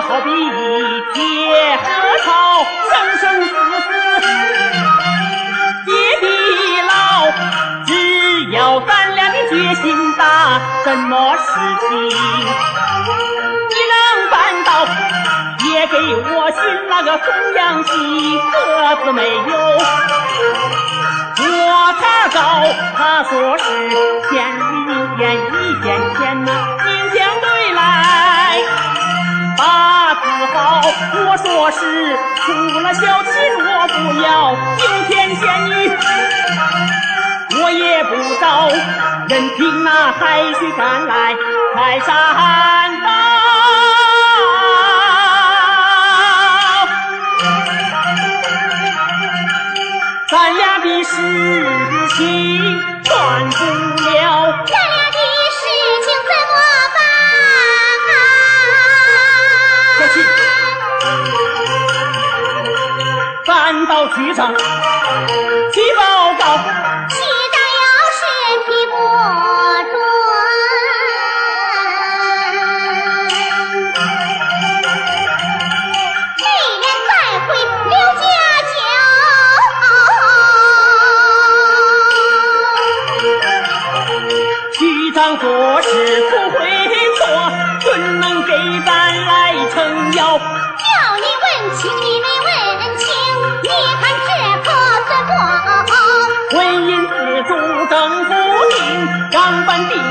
好比一片草，生生死死结地老。只要咱俩的决心大，什么事情你能办到？也给我寻那个抚养媳，个子没有。我查找，他说是天里姻一线天呐。好，我说是出了小气，我不要惊天仙女。我也不找，任凭那海水赶来开山刀。咱俩的事情断不了，到局长，当翻地